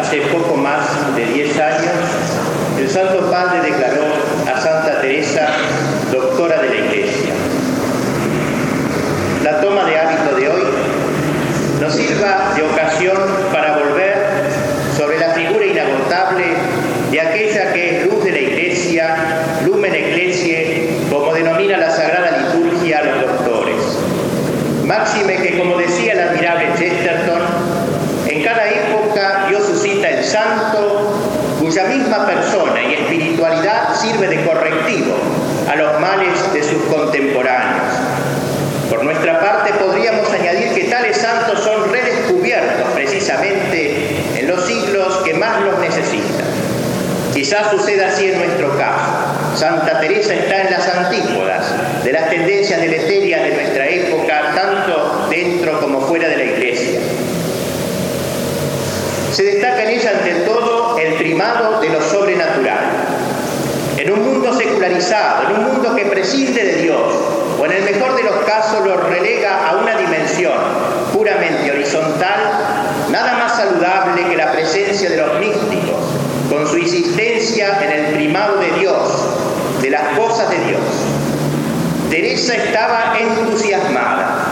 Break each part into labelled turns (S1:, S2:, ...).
S1: hace poco más de 10 años, el Santo Padre declaró a Santa Teresa doctora de la Iglesia. La toma de hábito de hoy nos sirva de ocasión para volver sobre la figura inagotable de aquella que es luz de la Iglesia, lumen ecclesiae, como denomina la Sagrada Liturgia a los doctores. Máxime que, como decía el admirable Chesterton, en cada época Dios suscita el santo cuya misma persona y espiritualidad sirve de correctivo a los males de sus contemporáneos. Por nuestra parte podríamos añadir que tales santos son redescubiertos precisamente en los siglos que más los necesitan. Quizás suceda así en nuestro caso. Santa Teresa está en las antípodas de las tendencias deleterias de nuestra época, tanto dentro como fuera de la Iglesia. Se destaca en ella ante todo el primado de lo sobrenatural. En un mundo secularizado, en un mundo que prescinde de Dios, o en el mejor de los casos lo relega a una dimensión puramente horizontal, nada más saludable que la presencia de los místicos, con su insistencia en el primado de Dios, de las cosas de Dios. Teresa estaba entusiasmada.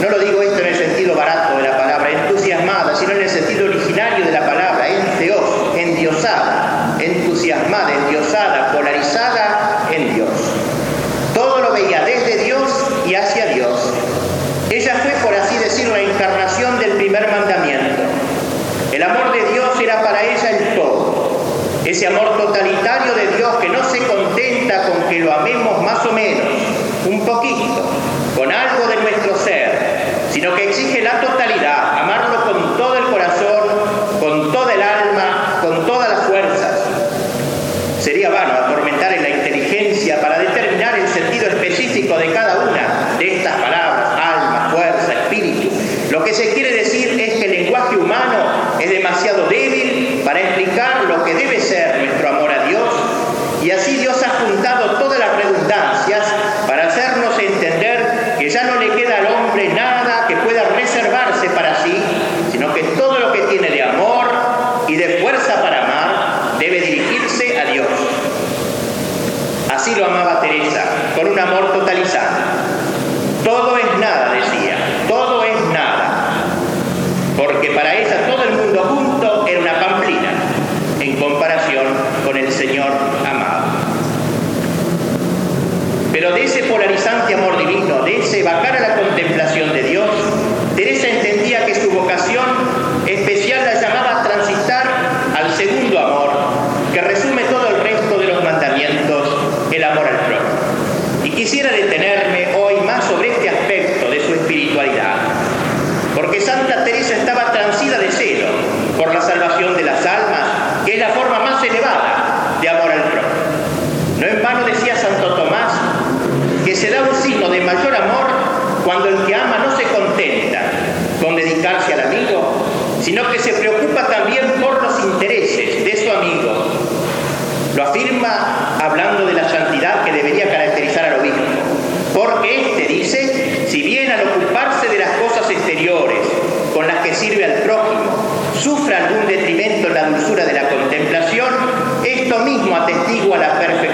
S1: No lo digo esto en el sentido barato de la palabra entusiasmada, sino en el sentido originario de la palabra, enteos, endiosada, entusiasmada, endiosada, polarizada en Dios. Todo lo veía desde Dios y hacia Dios. Ella fue, por así decirlo, la encarnación del primer mandamiento. El amor de Dios era para ella el todo. Ese amor totalitario de Dios que no se contenta con que lo amemos más o menos, un poquito, con algo de nuestro ser, sino que exige la totalidad, amarlo con todo el corazón, con toda el alma, con todas las fuerzas. Sería vano atormentar en la inteligencia para determinar el sentido específico de cada una de estas palabras, alma, fuerza, espíritu. Lo que se quiere decir es que el lenguaje humano es demasiado débil para explicar lo que debe ser nuestro amor a Dios y así Dios ha juntado todas las redundancias para hacernos entender que ya no le queda al hombre nada que pueda reservarse para sí, sino que todo lo que tiene de amor y de fuerza para amar debe dirigirse a Dios. Así lo amaba Teresa, con un amor totalizante. Todo es nada, decía, todo es nada. Porque para ella todo el mundo junto era una pamplina en comparación con el Señor amado. Pero de ese polarizante amor divino, de ese bajar a la contemplación de Dios, Teresa entendía que su vocación especial la llamaba a transitar al segundo amor, que resume todo el resto de los mandamientos, el amor al prójimo. Y quisiera detenerme hoy más sobre este aspecto de su espiritualidad, porque Santa Teresa estaba transida de celo por la salvación de las almas, que es la forma más elevada de amor al prójimo. No en vano decía Santo Tomás que se da un signo de mayor amor cuando el que ama no se contenta con dedicarse al amigo, sino que se preocupa también por los intereses de su amigo. Lo afirma hablando de la santidad que debería caracterizar al obispo, porque éste dice, si bien al ocuparse de las cosas exteriores con las que sirve al prójimo, sufre algún detrimento en la dulzura de la contemplación, esto mismo atestigua la perfección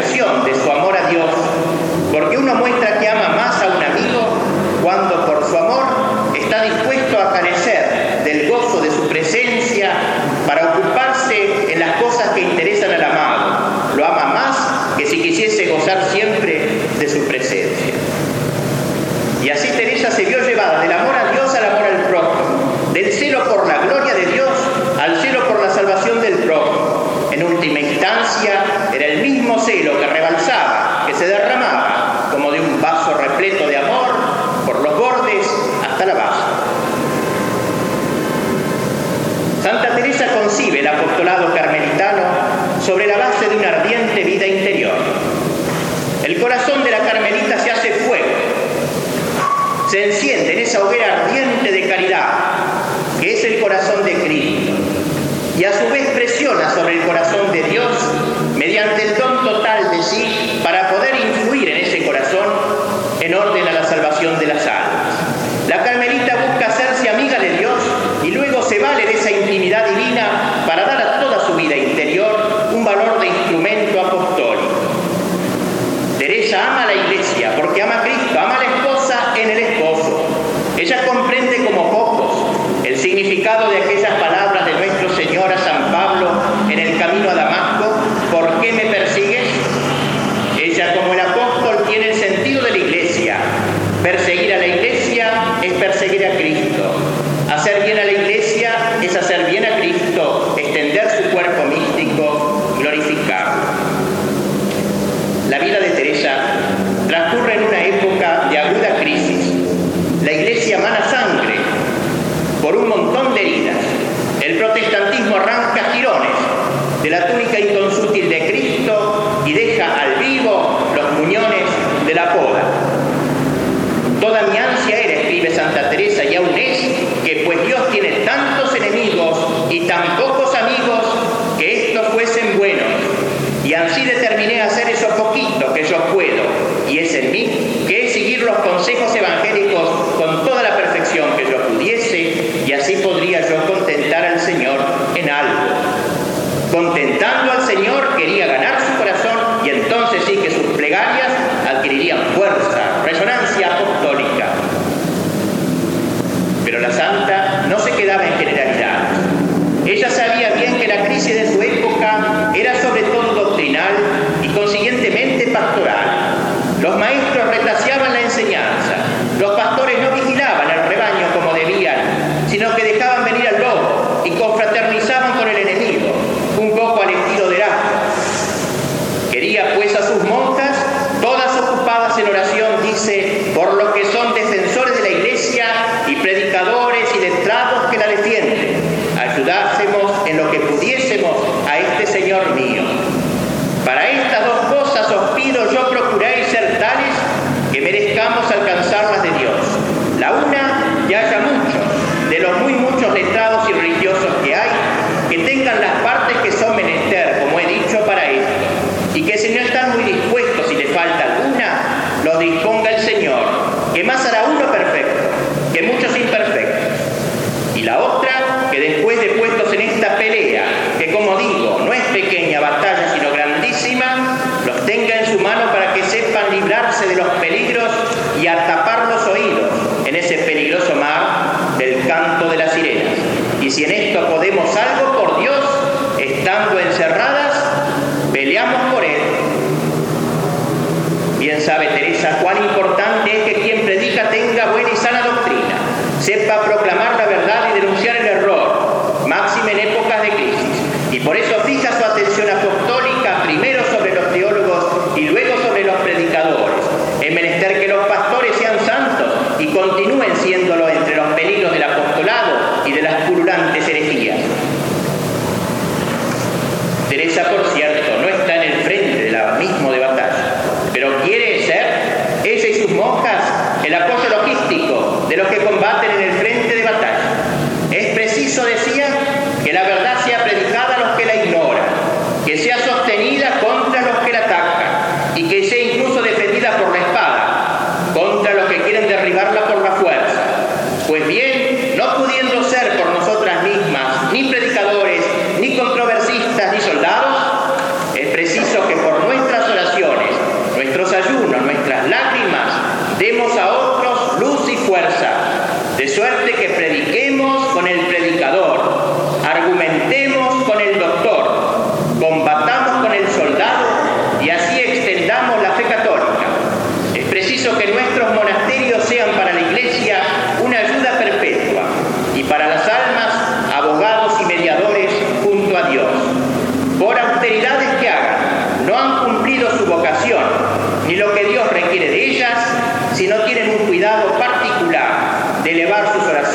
S1: corazón de Cristo y a su vez presiona sobre el corazón de Dios mediante el don total de sí para poder influir en ese corazón en orden a la salvación de las almas. La carmelita busca hacerse amiga de Dios y luego se vale de esa intimidad divina para dar a toda su vida interior un valor de instrumento apostólico. Teresa ama a la iglesia porque ama a Cristo, ama a la esposa en el esposo. Ella de aquellas palabras de nuestro Señor a San Pablo en el camino a Damasco, ¿por qué me persigues? Ella como el apóstol tiene el sentido de la iglesia. Perseguir a la iglesia es perseguir a Cristo. Hacer bien a la iglesia es hacer bien protestantismo arranca jirones de la túnica inconsútil de Cristo y deja al vivo los muñones de la poda. Toda mi ansia era, escribe Santa Teresa, y aún es, que pues Dios tiene tantos enemigos y tan pocos amigos, que estos fuesen buenos. Y así determiné hacer eso poquito que yo puedo, y es en mí, que es seguir los consejos evangélicos con toda la perfección que yo y así podría yo contentar al Señor en algo. Contentando al Señor quería ganar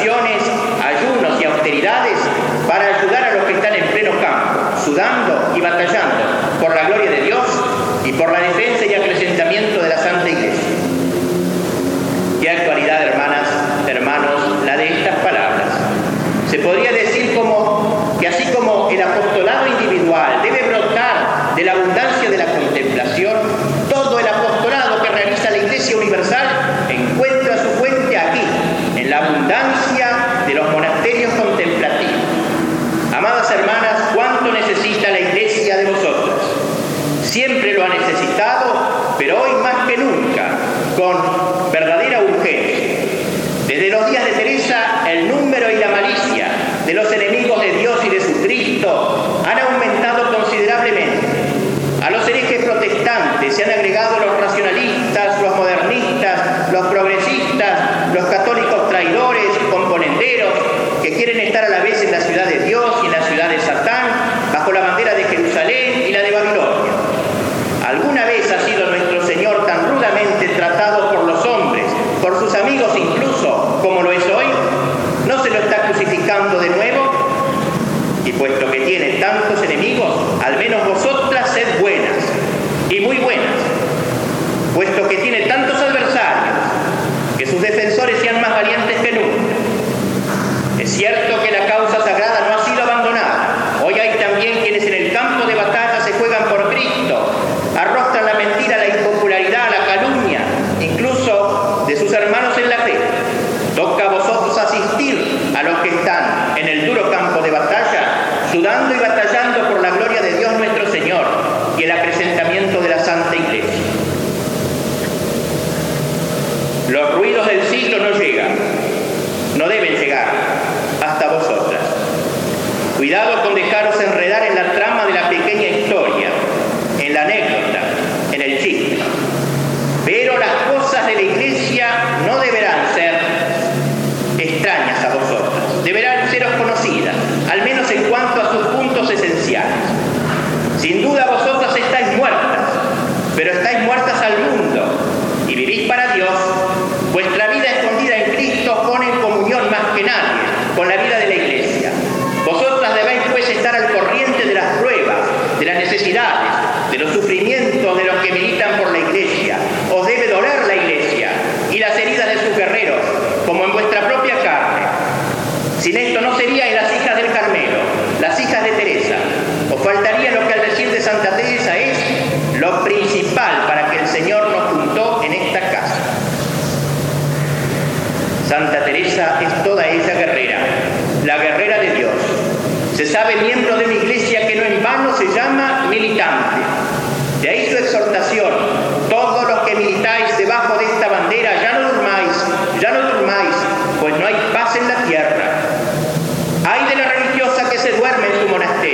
S1: ayunos y austeridades para ayudar a los que están en pleno campo, sudando y batallando por la gloria de Dios y por la defensa y acrecentamiento de la Santa Iglesia. Qué actualidad, hermanas, hermanos, la de estas palabras. Se podría decir como que así como el apostolado individual debe brotar de la abundancia de la contemplación, todo el apostolado que realiza la Iglesia Universal Siempre lo ha necesitado. puesto que tiene tantos adversarios que sus defensores sean más valientes que nunca. Es cierto que la causa sagrada Cuidado con dejaros enredar en la trama de la pequeña historia, en la anécdota, en el chiste. Pero las cosas de la iglesia no deben Santa Teresa es toda esa guerrera, la guerrera de Dios. Se sabe miembro de una iglesia que no en vano se llama militante. De ahí su exhortación, todos los que militáis debajo de esta bandera, ya no durmáis, ya no durmáis, pues no hay paz en la tierra. Hay de la religiosa que se duerme en su monasterio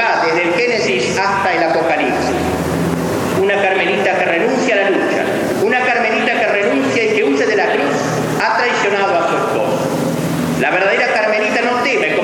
S1: va desde el Génesis hasta el Apocalipsis. Una carmelita que renuncia a la lucha, una carmelita que renuncia y que huye de la cruz, ha traicionado a su esposo. La verdadera carmelita no teme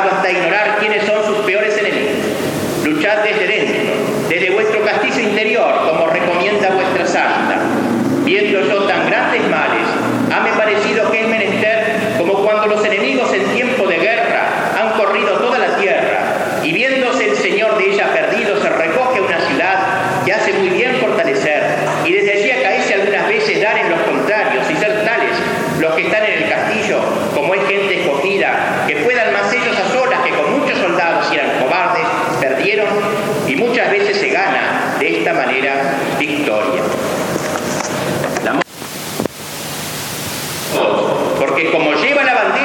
S1: hasta ignorar quiénes son sus peores enemigos. Luchad desde dentro, desde vuestro castillo interior, como recomienda vuestra santa, viendo yo también. Porque como lleva la bandera,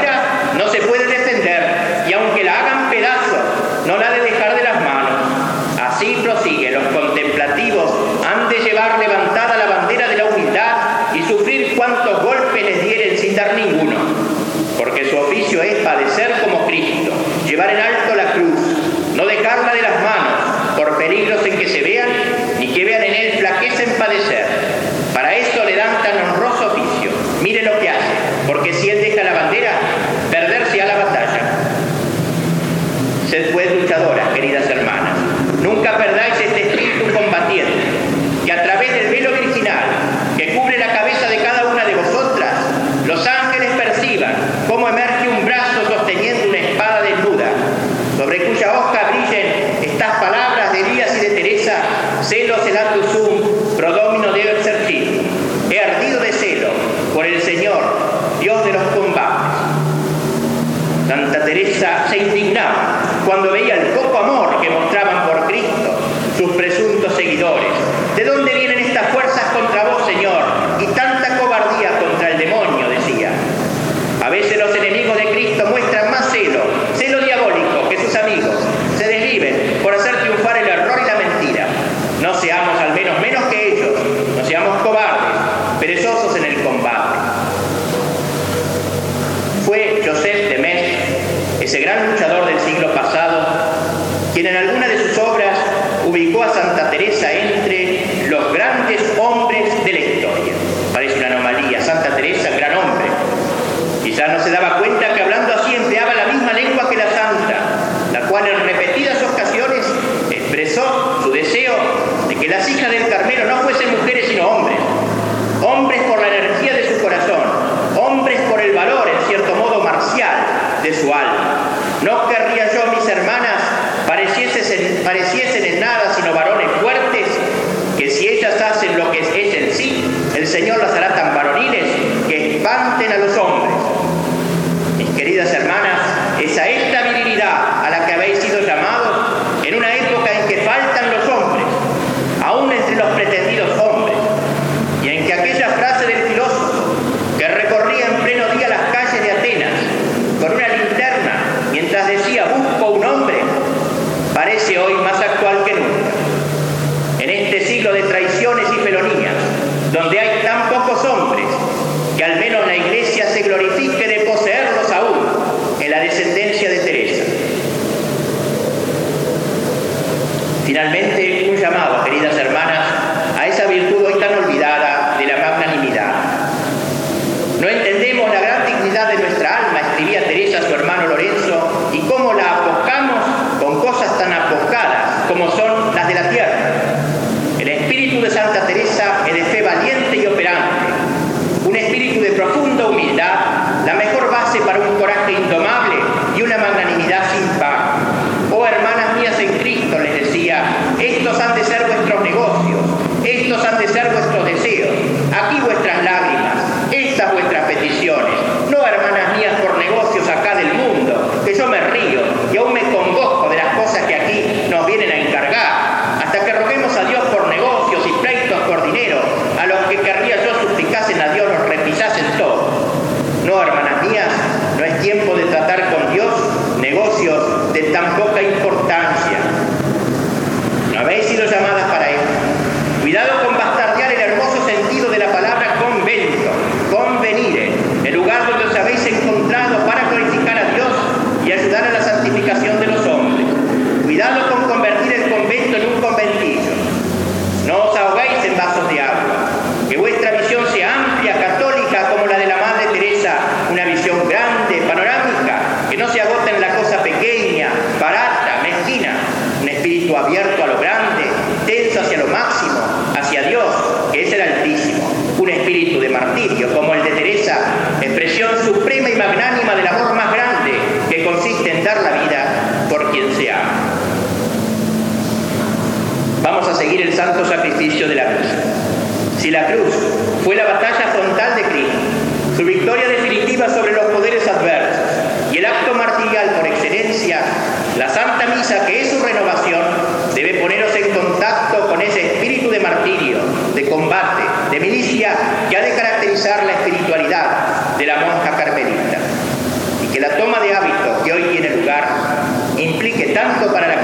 S1: Señor las hará fue la batalla frontal de Cristo, su victoria definitiva sobre los poderes adversos y el acto martirial por excelencia, la Santa Misa, que es su renovación, debe poneros en contacto con ese espíritu de martirio, de combate, de milicia que ha de caracterizar la espiritualidad de la monja carmelita. Y que la toma de hábito que hoy tiene lugar implique tanto para la